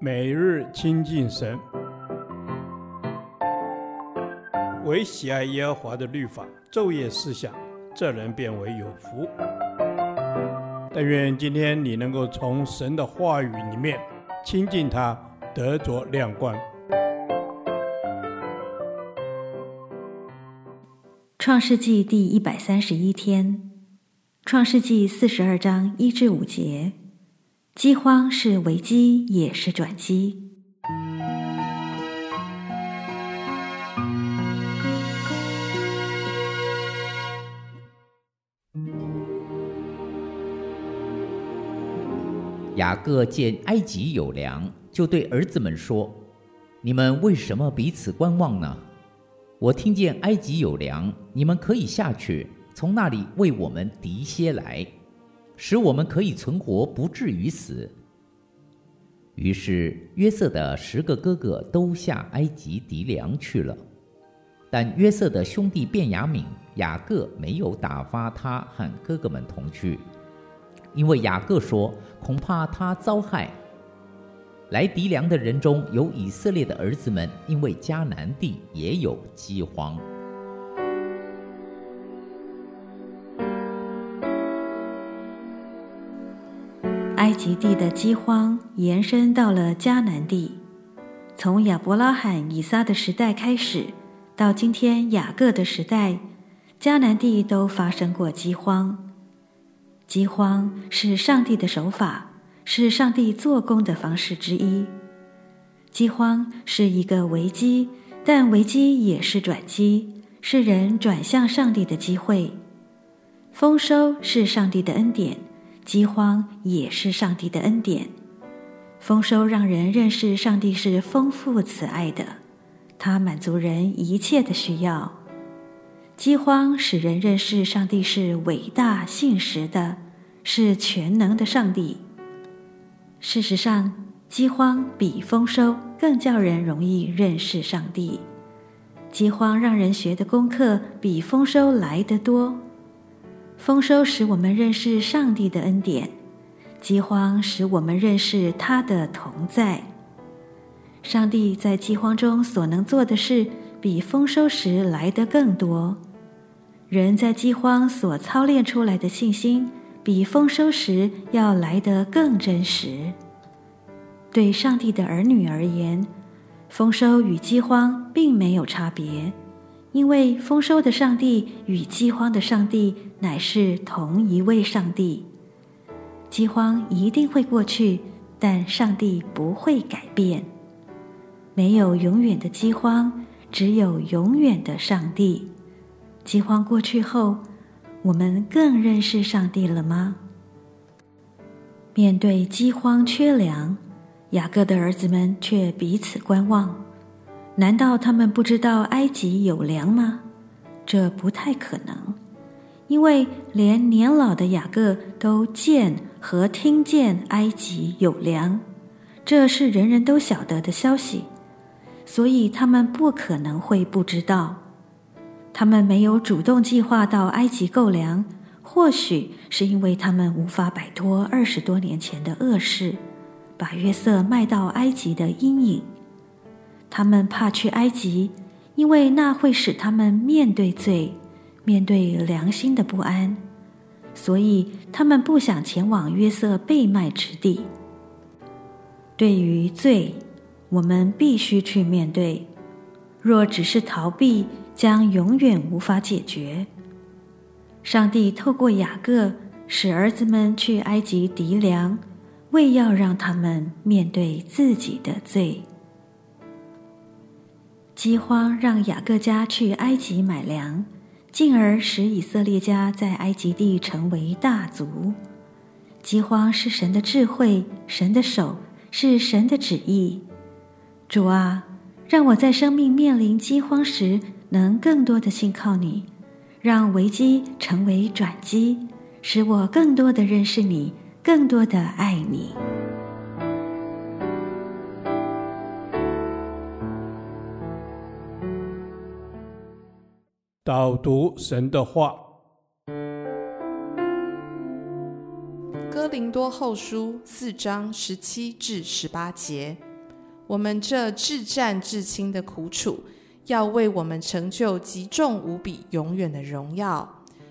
每日亲近神，唯喜爱耶和华的律法，昼夜思想，这人便为有福。但愿今天你能够从神的话语里面亲近他，得着亮光。创世纪第一百三十一天，创世纪四十二章一至五节。饥荒是危机，也是转机。雅各见埃及有粮，就对儿子们说：“你们为什么彼此观望呢？我听见埃及有粮，你们可以下去，从那里为我们糴些来。”使我们可以存活，不至于死。于是约瑟的十个哥哥都下埃及糴粮去了，但约瑟的兄弟便雅悯、雅各没有打发他和哥哥们同去，因为雅各说：“恐怕他遭害。”来糴粮的人中有以色列的儿子们，因为迦南地也有饥荒。埃及地的饥荒延伸到了迦南地，从亚伯拉罕、以撒的时代开始，到今天雅各的时代，迦南地都发生过饥荒。饥荒是上帝的手法，是上帝做工的方式之一。饥荒是一个危机，但危机也是转机，是人转向上帝的机会。丰收是上帝的恩典。饥荒也是上帝的恩典，丰收让人认识上帝是丰富慈爱的，他满足人一切的需要；饥荒使人认识上帝是伟大信实的，是全能的上帝。事实上，饥荒比丰收更叫人容易认识上帝。饥荒让人学的功课比丰收来得多。丰收使我们认识上帝的恩典，饥荒使我们认识他的同在。上帝在饥荒中所能做的事，比丰收时来得更多。人在饥荒所操练出来的信心，比丰收时要来得更真实。对上帝的儿女而言，丰收与饥荒并没有差别。因为丰收的上帝与饥荒的上帝乃是同一位上帝，饥荒一定会过去，但上帝不会改变。没有永远的饥荒，只有永远的上帝。饥荒过去后，我们更认识上帝了吗？面对饥荒缺粮，雅各的儿子们却彼此观望。难道他们不知道埃及有粮吗？这不太可能，因为连年老的雅各都见和听见埃及有粮，这是人人都晓得的消息，所以他们不可能会不知道。他们没有主动计划到埃及购粮，或许是因为他们无法摆脱二十多年前的恶事，把约瑟卖到埃及的阴影。他们怕去埃及，因为那会使他们面对罪，面对良心的不安，所以他们不想前往约瑟被卖之地。对于罪，我们必须去面对。若只是逃避，将永远无法解决。上帝透过雅各使儿子们去埃及涤粮，为要让他们面对自己的罪。饥荒让雅各家去埃及买粮，进而使以色列家在埃及地成为大族。饥荒是神的智慧，神的手，是神的旨意。主啊，让我在生命面临饥荒时，能更多的信靠你，让危机成为转机，使我更多的认识你，更多的爱你。导读神的话，《哥林多后书四章十七至十八节，我们这至战至轻的苦楚，要为我们成就极重无比、永远的荣耀。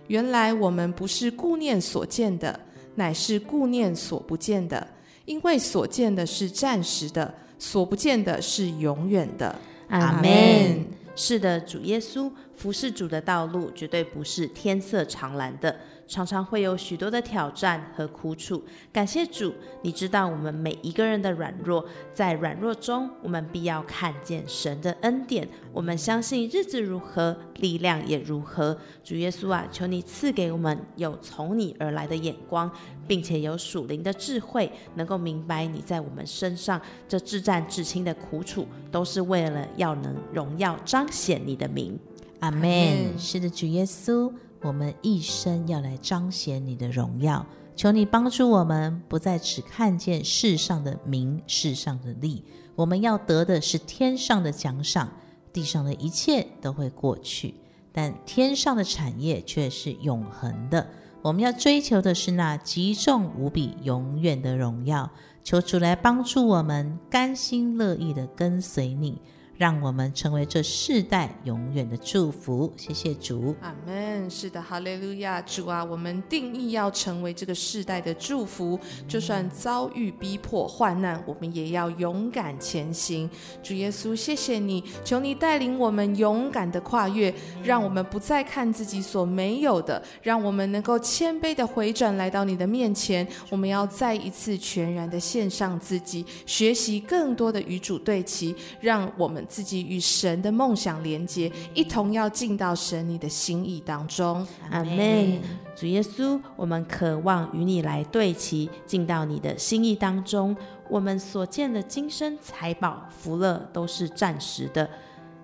原来我们不是顾念所见的，乃是顾念所不见的，因为所见的是暂时的，所不见的是永远的。阿门。是的，主耶稣服侍主的道路绝对不是天色常蓝的。常常会有许多的挑战和苦楚，感谢主，你知道我们每一个人的软弱，在软弱中，我们必要看见神的恩典。我们相信日子如何，力量也如何。主耶稣啊，求你赐给我们有从你而来的眼光，并且有属灵的智慧，能够明白你在我们身上这至暂至亲的苦楚，都是为了要能荣耀彰显你的名。阿门。是的，主耶稣。我们一生要来彰显你的荣耀，求你帮助我们，不再只看见世上的名、世上的利。我们要得的是天上的奖赏，地上的一切都会过去，但天上的产业却是永恒的。我们要追求的是那极重无比、永远的荣耀。求主来帮助我们，甘心乐意的跟随你。让我们成为这世代永远的祝福。谢谢主，阿门。是的，哈利路亚，主啊，我们定义要成为这个世代的祝福。就算遭遇逼迫、患难，我们也要勇敢前行。主耶稣，谢谢你，求你带领我们勇敢的跨越，让我们不再看自己所没有的，让我们能够谦卑的回转来到你的面前。我们要再一次全然的献上自己，学习更多的与主对齐，让我们自己与神的梦想连接，一同要进到神你的心意当中。阿门。主耶稣，我们渴望与你来对齐，进到你的心意当中。我们所见的今生财宝福乐都是暂时的，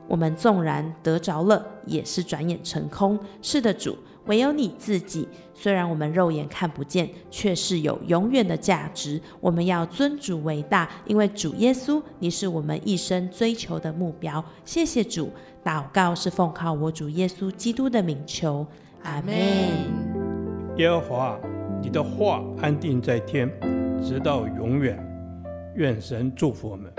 我们纵然得着了，也是转眼成空。是的，主。唯有你自己，虽然我们肉眼看不见，却是有永远的价值。我们要尊主为大，因为主耶稣，你是我们一生追求的目标。谢谢主，祷告是奉靠我主耶稣基督的名求，阿门。耶和华，你的话安定在天，直到永远。愿神祝福我们。